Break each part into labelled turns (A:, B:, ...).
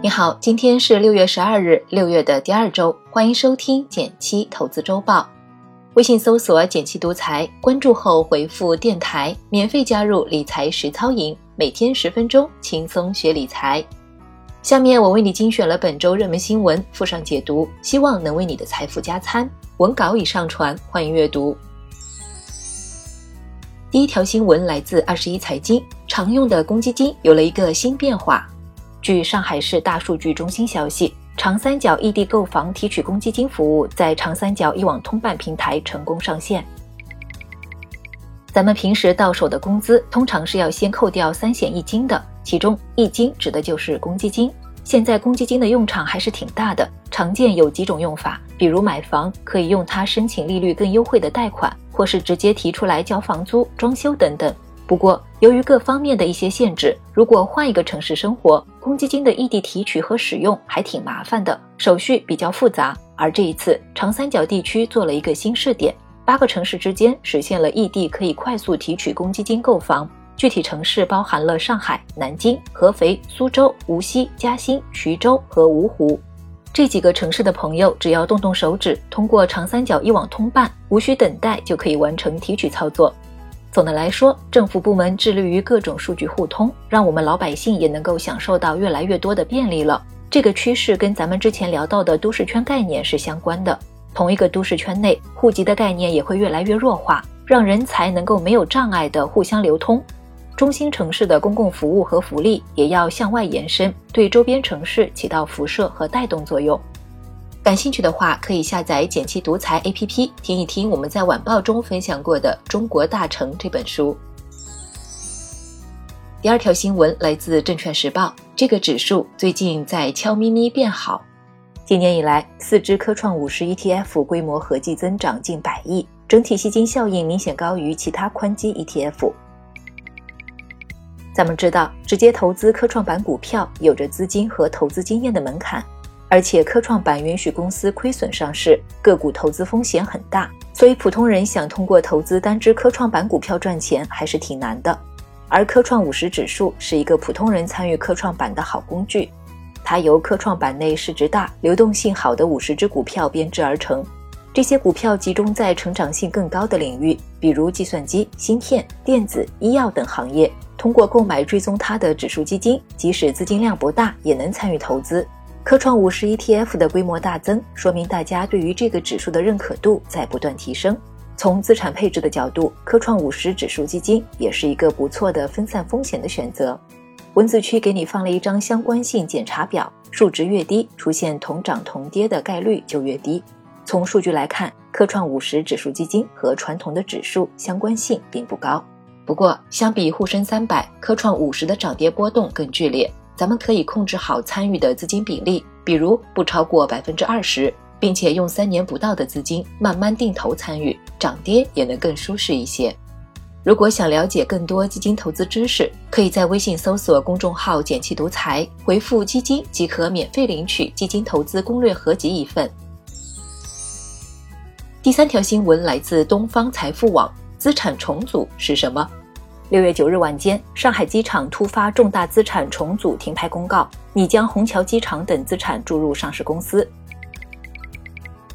A: 你好，今天是六月十二日，六月的第二周，欢迎收听减七投资周报。微信搜索“减七独裁”，关注后回复“电台”，免费加入理财实操营，每天十分钟，轻松学理财。下面我为你精选了本周热门新闻，附上解读，希望能为你的财富加餐。文稿已上传，欢迎阅读。第一条新闻来自二十一财经，常用的公积金有了一个新变化。据上海市大数据中心消息，长三角异地购房提取公积金服务在长三角一网通办平台成功上线。咱们平时到手的工资，通常是要先扣掉三险一金的，其中一金指的就是公积金。现在公积金的用场还是挺大的，常见有几种用法，比如买房可以用它申请利率更优惠的贷款，或是直接提出来交房租、装修等等。不过，由于各方面的一些限制，如果换一个城市生活，公积金的异地提取和使用还挺麻烦的，手续比较复杂。而这一次，长三角地区做了一个新试点，八个城市之间实现了异地可以快速提取公积金购房。具体城市包含了上海、南京、合肥、苏州、无锡、嘉兴、徐州和芜湖这几个城市的朋友，只要动动手指，通过长三角一网通办，无需等待就可以完成提取操作。总的来说，政府部门致力于各种数据互通，让我们老百姓也能够享受到越来越多的便利了。这个趋势跟咱们之前聊到的都市圈概念是相关的。同一个都市圈内，户籍的概念也会越来越弱化，让人才能够没有障碍的互相流通。中心城市的公共服务和福利也要向外延伸，对周边城市起到辐射和带动作用。感兴趣的话，可以下载“简七独裁 ”APP，听一听我们在晚报中分享过的《中国大成》这本书。第二条新闻来自《证券时报》，这个指数最近在悄咪咪变好。今年以来，四只科创五十 ETF 规模合计增长近百亿，整体吸金效应明显高于其他宽基 ETF。咱们知道，直接投资科创板股票有着资金和投资经验的门槛。而且科创板允许公司亏损上市，个股投资风险很大，所以普通人想通过投资单只科创板股票赚钱还是挺难的。而科创五十指数是一个普通人参与科创板的好工具，它由科创板内市值大、流动性好的五十只股票编制而成，这些股票集中在成长性更高的领域，比如计算机、芯片、电子、医药等行业。通过购买追踪它的指数基金，即使资金量不大，也能参与投资。科创五十 ETF 的规模大增，说明大家对于这个指数的认可度在不断提升。从资产配置的角度，科创五十指数基金也是一个不错的分散风险的选择。文字区给你放了一张相关性检查表，数值越低，出现同涨同跌的概率就越低。从数据来看，科创五十指数基金和传统的指数相关性并不高。不过，相比沪深三百，科创五十的涨跌波动更剧烈。咱们可以控制好参与的资金比例，比如不超过百分之二十，并且用三年不到的资金慢慢定投参与，涨跌也能更舒适一些。如果想了解更多基金投资知识，可以在微信搜索公众号“简气独裁”，回复“基金”即可免费领取基金投资攻略合集一份。第三条新闻来自东方财富网：资产重组是什么？六月九日晚间，上海机场突发重大资产重组停牌公告，拟将虹桥机场等资产注入上市公司。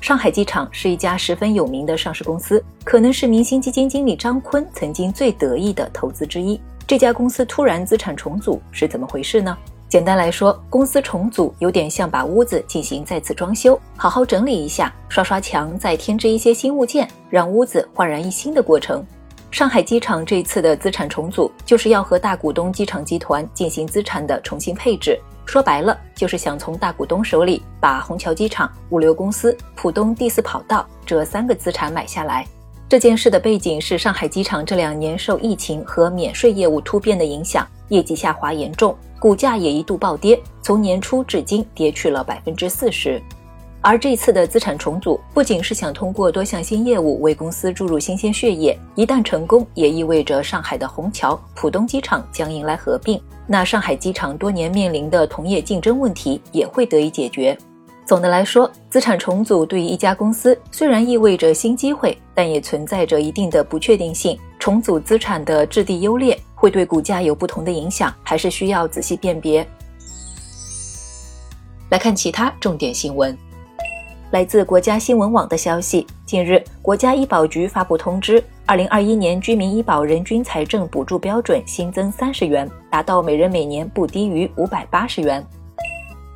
A: 上海机场是一家十分有名的上市公司，可能是明星基金经理张坤曾经最得意的投资之一。这家公司突然资产重组是怎么回事呢？简单来说，公司重组有点像把屋子进行再次装修，好好整理一下，刷刷墙，再添置一些新物件，让屋子焕然一新的过程。上海机场这次的资产重组，就是要和大股东机场集团进行资产的重新配置。说白了，就是想从大股东手里把虹桥机场、物流公司、浦东第四跑道这三个资产买下来。这件事的背景是上海机场这两年受疫情和免税业务突变的影响，业绩下滑严重，股价也一度暴跌，从年初至今跌去了百分之四十。而这次的资产重组，不仅是想通过多项新业务为公司注入新鲜血液，一旦成功，也意味着上海的虹桥、浦东机场将迎来合并，那上海机场多年面临的同业竞争问题也会得以解决。总的来说，资产重组对于一家公司虽然意味着新机会，但也存在着一定的不确定性。重组资产的质地优劣会对股价有不同的影响，还是需要仔细辨别。来看其他重点新闻。来自国家新闻网的消息，近日，国家医保局发布通知，二零二一年居民医保人均财政补助标准新增三十元，达到每人每年不低于五百八十元。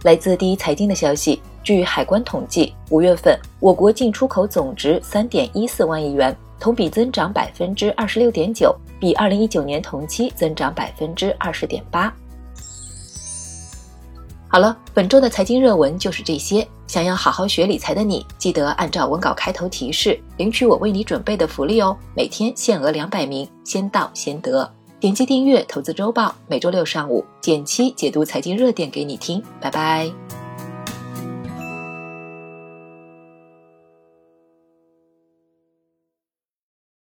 A: 来自第一财经的消息，据海关统计，五月份我国进出口总值三点一四万亿元，同比增长百分之二十六点九，比二零一九年同期增长百分之二十点八。好了，本周的财经热文就是这些。想要好好学理财的你，记得按照文稿开头提示领取我为你准备的福利哦！每天限额两百名，先到先得。点击订阅《投资周报》，每周六上午减七解读财经热点给你听。拜拜。